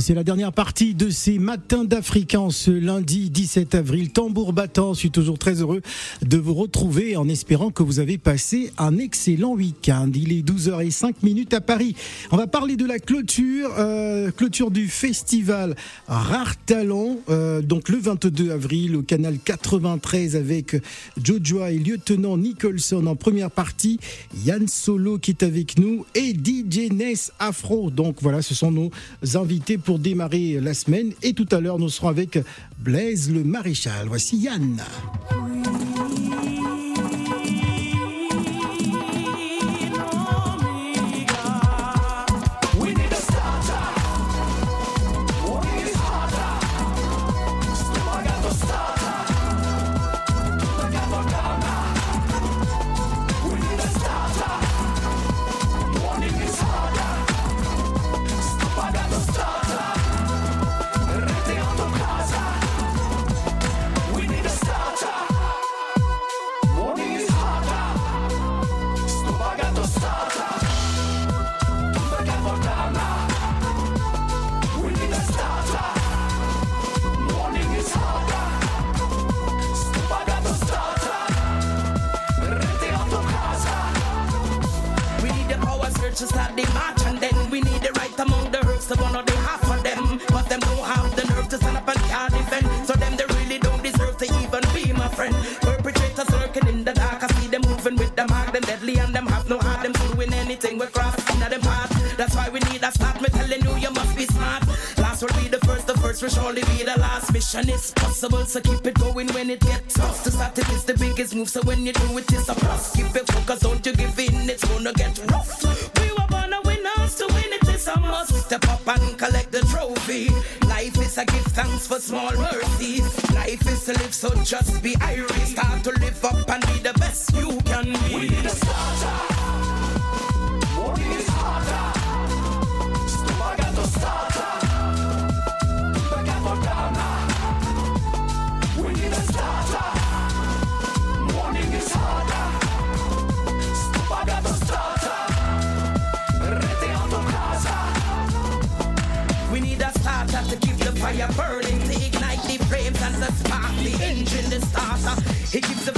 C'est la dernière partie de ces matins d'Afrique ce lundi 17 avril. Tambour battant, je suis toujours très heureux de vous retrouver en espérant que vous avez passé un excellent week-end. Il est 12h05 minutes à Paris. On va parler de la clôture, euh, clôture du festival Rare Talent, euh, donc le 22 avril au canal 93 avec Jojo et lieutenant Nicholson en première partie, Yann Solo qui est avec nous et DJ Ness Afro. Donc voilà, ce sont nos invités pour démarrer la semaine. Et tout à l'heure, nous serons avec Blaise le Maréchal. Voici Yann. we cross inna them heart. That's why we need a start. Me telling you, you must be smart. Last will be the first, the first will surely be the last. Mission is possible, so keep it going when it gets tough. To start it is the biggest move, so when you do it, it's a plus. Keep it focused, don't you give in, it's gonna get rough. We were born a winners to win it, it's a must. Step up and collect the trophy. Life is a gift, thanks for small mercies. Life is to live, so just be irate. Start to live up and be the best you can be. We need a starter. starter. He gives a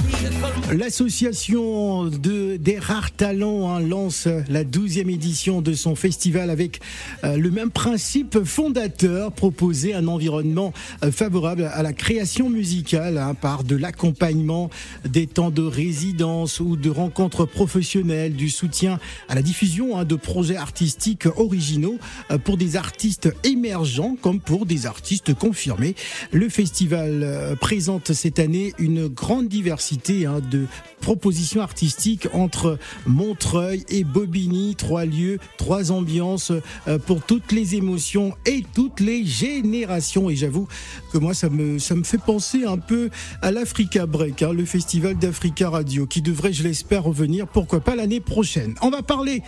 L'association de, des rares talents hein, lance la 12e édition de son festival avec euh, le même principe fondateur, proposer un environnement euh, favorable à la création musicale hein, par de l'accompagnement, des temps de résidence ou de rencontres professionnelles, du soutien à la diffusion hein, de projets artistiques originaux euh, pour des artistes émergents comme pour des artistes confirmés. Le festival présente cette année une grande diversité de propositions artistiques entre Montreuil et Bobigny, trois lieux, trois ambiances euh, pour toutes les émotions et toutes les générations. Et j'avoue que moi, ça me, ça me fait penser un peu à l'Africa Break, hein, le festival d'Africa Radio, qui devrait, je l'espère, revenir, pourquoi pas l'année prochaine. On va parler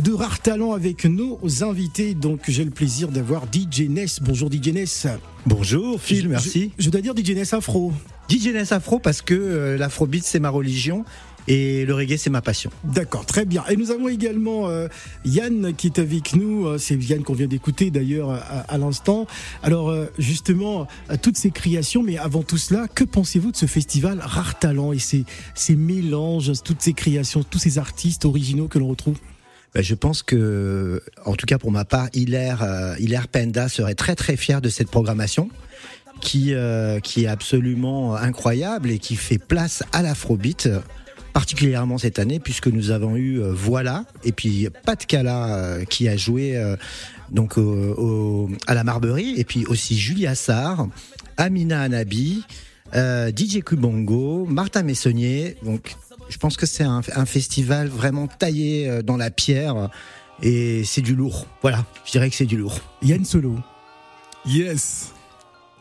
de rares talents avec nos invités. Donc, j'ai le plaisir d'avoir DJ Ness. Bonjour DJ Ness. Bonjour Phil, merci. Je, dois dire DJ Ness Afro. DJ Ness Afro parce que euh, l'afrobeat c'est ma religion et le reggae c'est ma passion. D'accord, très bien. Et nous avons également euh, Yann qui est avec nous. Euh, c'est Yann qu'on vient d'écouter d'ailleurs à, l'instant. Alors justement, toutes ces créations, mais avant tout cela, que pensez-vous de ce festival Rare Talent et ces, ces mélanges, toutes ces créations, tous ces artistes originaux que l'on retrouve? Ben, je pense que, en tout cas pour ma part, Hilaire, Hilaire Penda serait très très fier de cette programmation qui, euh, qui est absolument incroyable et qui fait place à l'afrobeat particulièrement cette année puisque nous avons eu euh, Voilà et puis Pat Cala euh, qui a joué donc à la Marberie et puis aussi Julia Sarr, Amina Anabi, DJ Kubongo, Martin Messonnier. Donc je pense que c'est un, un, festival vraiment taillé dans la pierre et c'est du lourd. Voilà, je dirais que c'est du lourd. Yann Solo. Yes.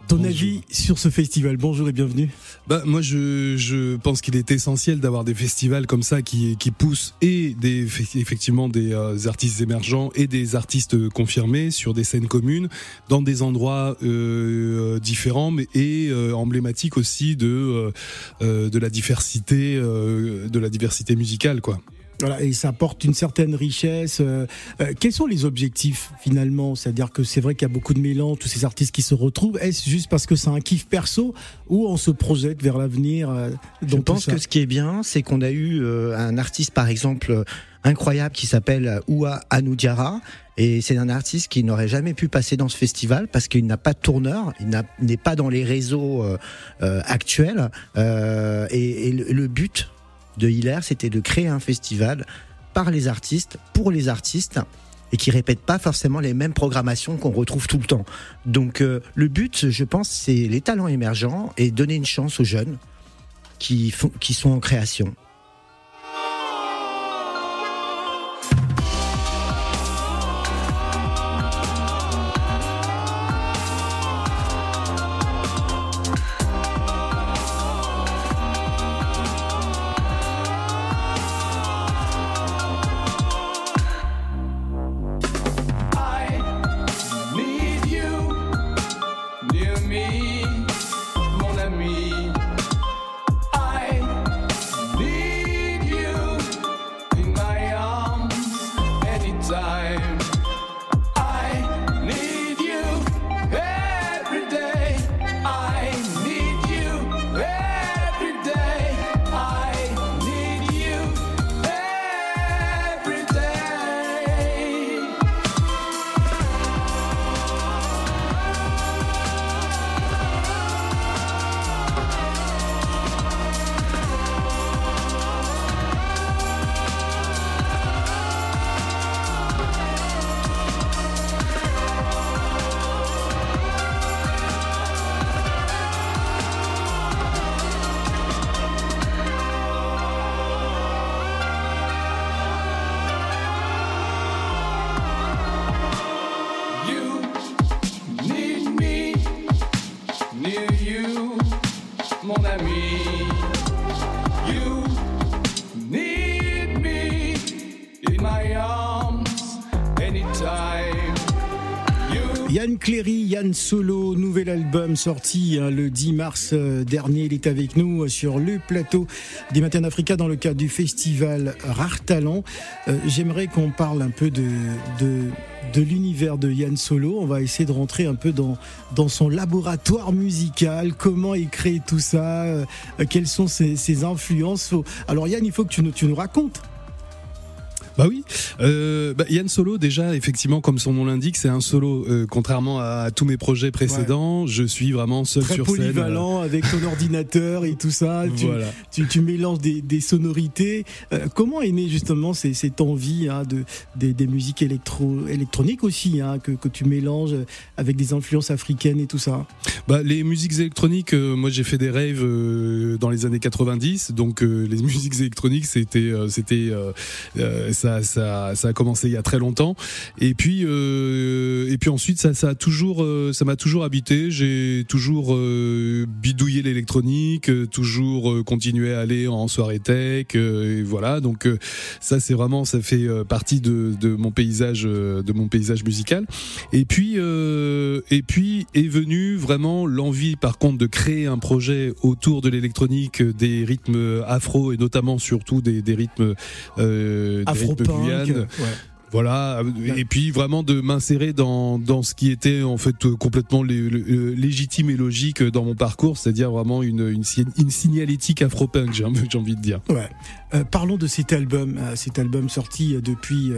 Ton avis sur ce festival Bonjour et bienvenue. Bah moi je, je pense qu'il est essentiel d'avoir des festivals comme ça qui, qui poussent et des effectivement des euh, artistes émergents et des artistes confirmés sur des scènes communes dans des endroits euh, différents mais et euh, emblématiques aussi de euh, de la diversité de la diversité musicale quoi. Voilà, et ça apporte une certaine richesse. Euh, euh, quels sont les objectifs finalement? C'est-à-dire que c'est vrai qu'il y a beaucoup de mélange, tous ces artistes qui se retrouvent. Est-ce juste parce que c'est un kiff perso ou on se projette vers l'avenir euh, Je pense que ce qui est bien, c'est qu'on a eu un artiste par exemple incroyable qui s'appelle Oua Anoudiara. Et c'est un artiste qui n'aurait jamais pu passer dans ce festival parce qu'il n'a pas de tourneur, il n'est pas dans les réseaux actuels. et, le but de Hiller, c'était de créer un festival par les artistes, pour les artistes, et qui répète pas forcément les mêmes programmations qu'on retrouve tout le temps. Donc euh, le but, je pense, c'est les talents émergents et donner une chance aux jeunes qui, qui sont en création. mon ami. You Yann Cléry, Yann Solo, nouvel album sorti hein, le 10 mars euh, dernier. Il est avec nous euh, sur le plateau des Matins Africa dans le cadre du festival Rare Talent. Euh, j'aimerais qu'on parle un peu de, l'univers de Yann Solo. On va essayer de rentrer un peu dans, son laboratoire musical, comment il crée tout ça, quelles sont ses, influences? Alors Yann, il faut que tu nous racontes. Bah oui. Euh, bah, Yann Solo, déjà, effectivement, comme son nom l'indique, c'est un solo. Euh, contrairement à, tous mes projets précédents, je suis vraiment seul Très sur polyvalent, avec ton ordinateur et tout ça. Tu, voilà. tu, tu mélanges des, des sonorités. Euh, comment est née justement cette envie hein, de des, des, musiques électro électroniques aussi, hein, que, que tu mélanges avec des influences africaines et tout ça? Bah les musiques électroniques, euh, moi j'ai fait des rêves euh, dans les années 90, donc les musiques électroniques c'était c'était ça, ça, a commencé il y a très longtemps. Et puis, euh, et puis ensuite, ça, ça a toujours, euh, ça m'a toujours habité. J'ai toujours euh, bidouillé l'électronique, toujours continué à aller en soirée tech. et voilà. Donc ça, c'est vraiment, ça fait partie de, de, mon paysage, de mon paysage musical. Et puis, et puis est venue vraiment l'envie, par contre, de créer un projet autour de l'électronique, des rythmes afro et notamment surtout des, des rythmes euh, Guyane. Voilà, et puis vraiment de m'insérer dans, dans ce qui était en fait complètement légitime et logique dans mon parcours, c'est-à-dire vraiment une, une, signalétique afro-punk, j'ai envie de dire. Ouais. Euh, parlons de cet album, euh, cet album sorti euh, depuis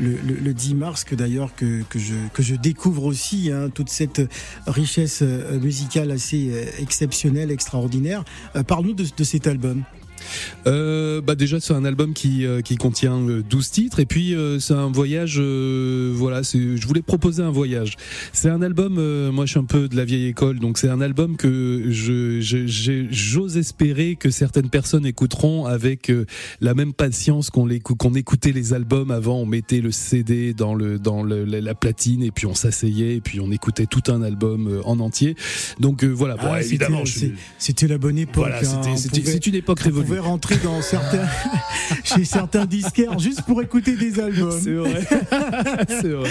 le, le, 10 mars, que d'ailleurs que, que, je, que je découvre aussi, hein, toute cette richesse musicale assez exceptionnelle, extraordinaire. Parlons de, de cet album euh, bah déjà c'est un album qui, euh, qui contient 12 euh, titres. Et puis euh, c'est un voyage voilà je voulais proposer un voyage. C'est un album moi je suis un peu de la vieille école donc c'est un album que je j'ose espérer que certaines personnes écouteront avec la même patience qu'on qu'on écoutait les albums avant. On mettait le CD dans le dans le, la platine et puis on s'asseyait et puis on écoutait tout un album en entier. Donc voilà. Bon, ah, évidemment c'était la bonne époque voilà, c'était hein, c'est une époque révolue pouvait rentrer dans certains, chez certains disquaires juste pour écouter des albums. C'est vrai.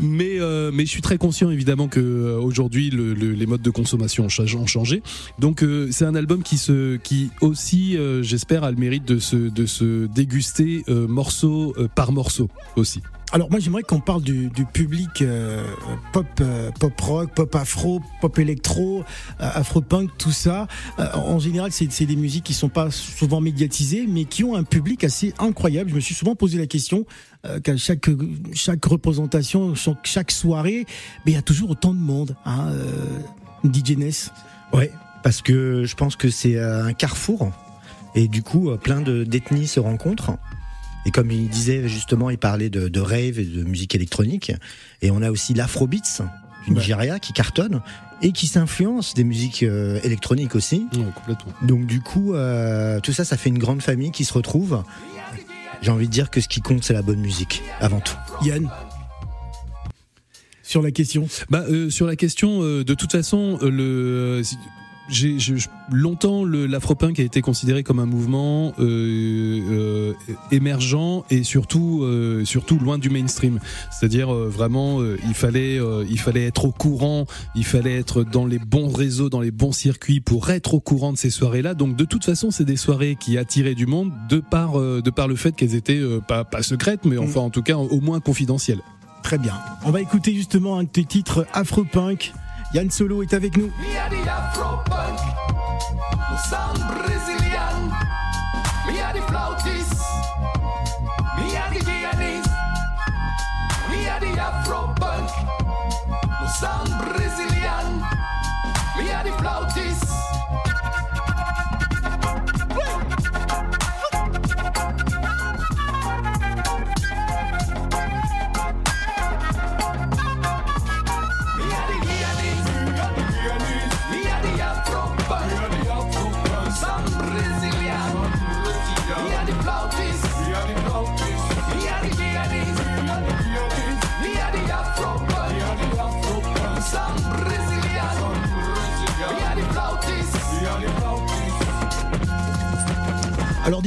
Mais, euh, mais je suis très conscient évidemment que euh, aujourd'hui le, le, les modes de consommation ont changé. Donc euh, c'est un album qui se, qui aussi, j'espère, a le mérite de se, de se déguster morceau par morceau aussi. Alors moi j'aimerais qu'on parle du, du public euh, pop, euh, pop rock, pop afro, pop électro, euh, afro punk, tout ça. Euh, en général, c'est des musiques qui sont pas souvent médiatisées, mais qui ont un public assez incroyable. Je me suis souvent posé la question euh, qu'à chaque chaque représentation, chaque soirée, mais il y a toujours autant de monde. Hein, euh, DJ Ness. Ouais, parce que je pense que c'est un carrefour et du coup plein de d'ethnies se rencontrent. Et comme il disait justement, il parlait de, de rave et de musique électronique. Et on a aussi l'afrobeats du Nigeria qui cartonne et qui s'influence des musiques euh, électroniques aussi. Ouais, complètement. Donc du coup, euh, tout ça, ça fait une grande famille qui se retrouve. J'ai envie de dire que ce qui compte, c'est la bonne musique, avant tout. Yann sur la question bah, euh, Sur la question, euh, de toute façon, euh, le j'ai longtemps l'afropunk a été considéré comme un mouvement euh, euh, émergent et surtout euh, surtout loin du mainstream. C'est-à-dire euh, vraiment euh, il fallait il fallait être au courant, il fallait être dans les bons réseaux, dans les bons circuits pour être au courant de ces soirées-là. Donc de toute façon, c'est des soirées qui attiraient du monde de par de par le fait qu'elles étaient pas pas secrètes mais enfin en tout cas au moins confidentielles. Très bien. On va écouter justement un de tes titres afropunk Yann Solo est avec nous.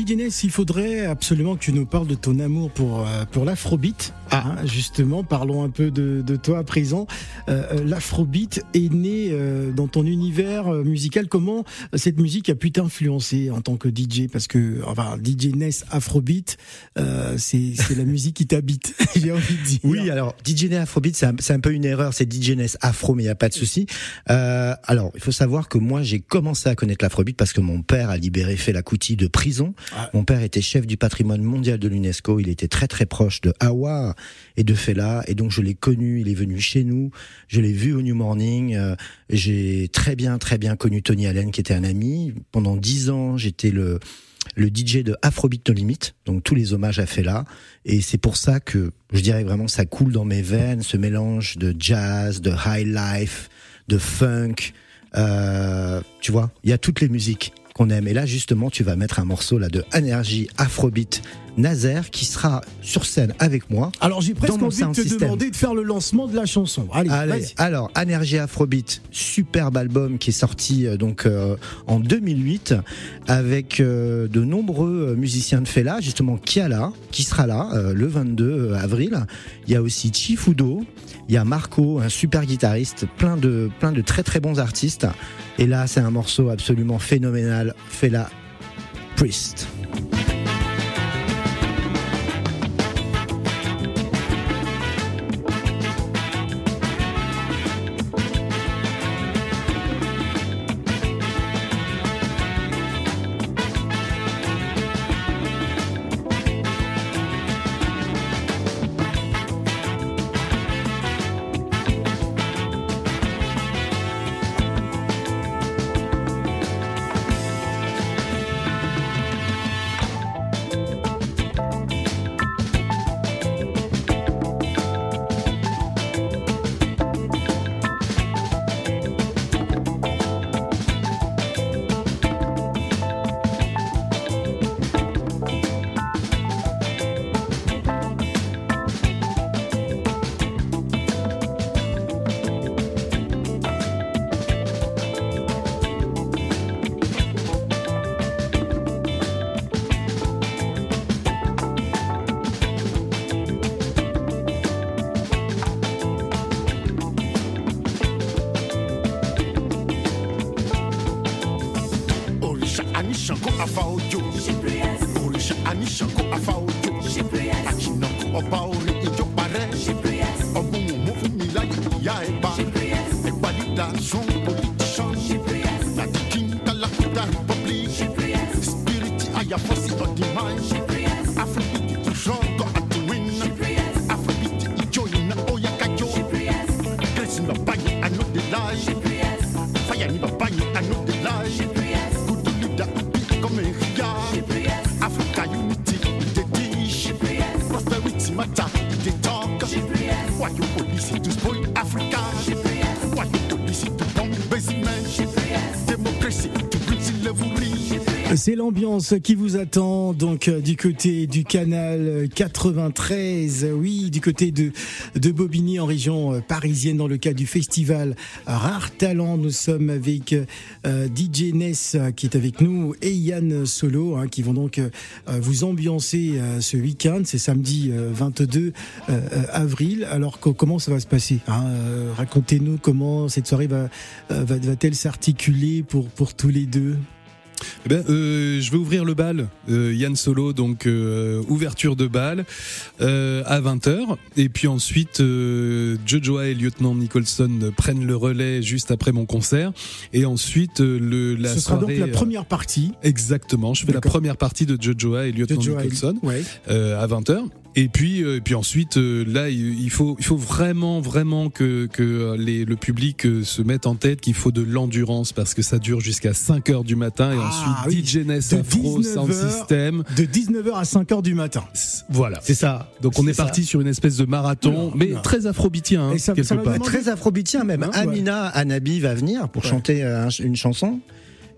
Alors DJ Ness, il faudrait absolument que tu nous parles de ton amour pour, euh, pour l'afrobeat. Ah. Justement, parlons un peu de, de toi à présent. Euh, l'afrobeat est né euh, dans ton univers euh, musical. Comment cette musique a pu t'influencer en tant que DJ Parce que enfin, DJ Ness afrobeat, euh, c'est la musique qui t'habite, j'ai envie de dire. Oui, alors DJ Ness afrobeat, c'est un, un, peu une erreur. C'est DJ Ness afro, mais il n'y a pas de souci. Euh, alors, il faut savoir que moi, j'ai commencé à connaître l'afrobeat parce que mon père a libéré Fela Kuti de prison ah. Mon père était chef du patrimoine mondial de l'UNESCO. Il était très très proche de Hawa et de Fela, et donc je l'ai connu. Il est venu chez nous. Je l'ai vu au New Morning. Euh, j'ai très bien très bien connu Tony Allen, qui était un ami. Pendant dix ans, j'étais le le DJ de Afrobeat No Limit, donc tous les hommages à Fela, et c'est pour ça que je dirais vraiment ça coule dans mes veines, ce mélange de jazz, de high life, de funk, euh, tu vois, il y a toutes les musiques qu'on aime. Et là, justement, tu vas mettre un morceau là de Energy Afrobeat Nazaire qui sera sur scène avec moi. Alors j'ai presque envie de te demander de faire le lancement de la chanson. Allez, Allez alors Energy Afrobeat, superbe album qui est sorti euh, donc euh, en 2008 avec euh, de nombreux euh, musiciens de Fela, justement Kiala qui sera là euh, le 22 avril. Il y a aussi Chifudo, il y a Marco, un super guitariste, plein de plein de très très bons artistes. Et là, c'est un morceau absolument phénoménal, Fela Priest. ojo Òrìṣà aníṣàkó afá ojo Àkìnà ọba orin ìjọ parẹ́. You police C'est l'ambiance qui vous attend donc euh, du côté du canal 93, oui, du côté de, de Bobigny en région euh, parisienne dans le cadre du festival Rare Talent. Nous sommes avec euh, DJ Ness euh, qui est avec nous et Yann Solo hein, qui vont donc euh, vous ambiancer euh, ce week-end. C'est samedi euh, 22 euh, euh, avril. Alors co- comment ça va se passer hein Euh, Racontez-nous comment cette soirée va, euh, va, va-t-elle s'articuler pour, pour tous les deux? Eh ben, euh, je vais ouvrir le bal, euh, Yann Solo, donc euh, ouverture de bal euh, à 20h. Et puis ensuite, euh, Jojoa et Lieutenant Nicholson prennent le relais juste après mon concert. Et ensuite, le, la Ce sera donc la première partie. Exactement, je fais la première partie de Jojoa et Lieutenant Nicholson Ouais. euh, à 20h. Et puis, euh, et puis ensuite, euh, là, il faut, il faut vraiment, vraiment que, que les, le public euh, se mette en tête qu'il faut de l'endurance parce que ça dure jusqu'à 5 heures du matin et Ah, ensuite oui. DJ Ness De Afro 19 Sound heures. System. De 19h à 5h du matin. Voilà. C'est ça. Donc on est, parti sur une espèce de marathon, Oula, mais oula. très afrobitien, hein, quelque part. Très afrobitien même. Hein, ouais. Amina Anabi va venir pour Ouais. chanter euh, un- une chanson.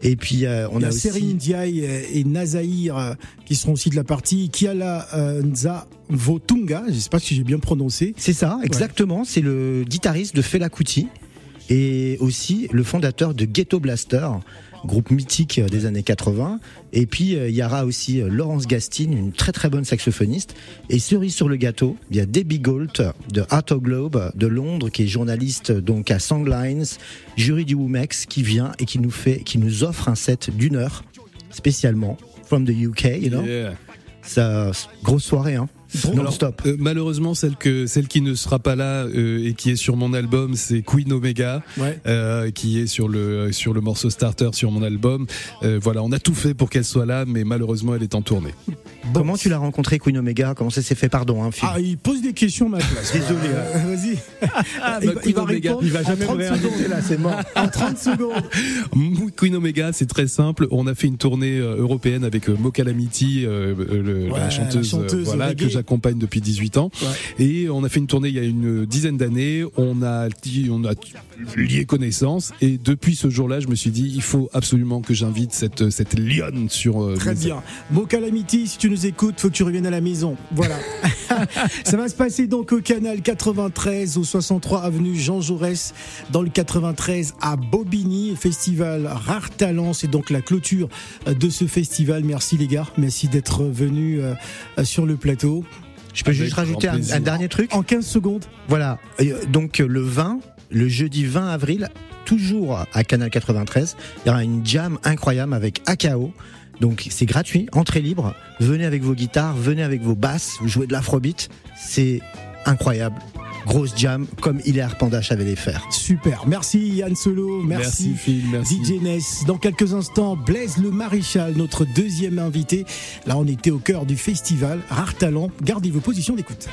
Et puis euh, on Il y a, a aussi Serine Ndiaye et Nazaïr euh, qui seront aussi de la partie. Kiala euh, Nza Votunga, je sais pas si j'ai bien prononcé. C'est ça, exactement. C'est le guitariste de Fela Kuti et aussi le fondateur de Ghetto Blaster, groupe mythique des années 80. Et puis euh, il y aura aussi euh, Laurence Gastine, une très très bonne saxophoniste. Et cerise sur le gâteau, il y a Debbie Galt de Art of Globe de Londres, qui est journaliste donc à Songlines, jury du Womex, qui vient et qui nous fait, qui nous offre un set d'une heure spécialement from the UK, you know. Yeah. Ça, grosse soirée, hein. Non-stop. Euh, malheureusement, celle que celle qui ne sera pas là euh, et qui est sur mon album, c'est Queen Omega, Ouais. euh, qui est sur le sur le morceau starter sur mon album. Euh, voilà, on a tout fait pour qu'elle soit là, mais malheureusement, elle est en tournée. Comment tu l'as rencontré, Queen Omega? Comment ça s'est fait? Pardon, hein, Phil. Ah, il pose des questions à ma place. Désolé, Euh, Vas-y. Ah, il, bah, va- il Queen va Omega. répondre Il va en jamais 30 me secondes. réinviter là, c'est mort. En 30 secondes. Queen Omega, c'est très simple. On a fait une tournée européenne avec euh, Mo Calamity, euh, euh, le- Ouais, la la chanteuse, euh, chanteuse voilà, que j'accompagne depuis 18 ans. Ouais. Et on a fait une tournée il y a une dizaine d'années. On a on a lié connaissance. Et depuis ce jour-là, je me suis dit, il faut absolument que j'invite cette cette lionne sur. euh, Très bien. Calamity, si tu nous écoutes, faut que tu reviennes à la maison. Voilà. Ça va se passer donc au canal 93 au 63 avenue Jean Jaurès dans le 93 à Bobigny, festival Rare Talent. C'est donc la clôture euh, de ce festival. Merci les gars. Merci d'être venus euh, sur le plateau. Je peux Avec juste rajouter un, dernier truc En 15 secondes. Voilà. Et, euh, Donc euh, le 20, le jeudi 20 avril, toujours à Canal 93, il y aura une jam incroyable avec AKO. Donc c'est gratuit, entrée libre. Venez avec vos guitares, venez avec vos basses, vous jouez de l'afrobeat. C'est incroyable. Grosse jam comme Hilaire Pandache avait les faire. Super. Merci Yann Solo. Merci, Merci. Phil, merci. DJ Ness. Dans quelques instants, Blaise le Maréchal, notre deuxième invité. Là, on était au cœur du festival Rare Talent. Gardez vos positions d'écoute.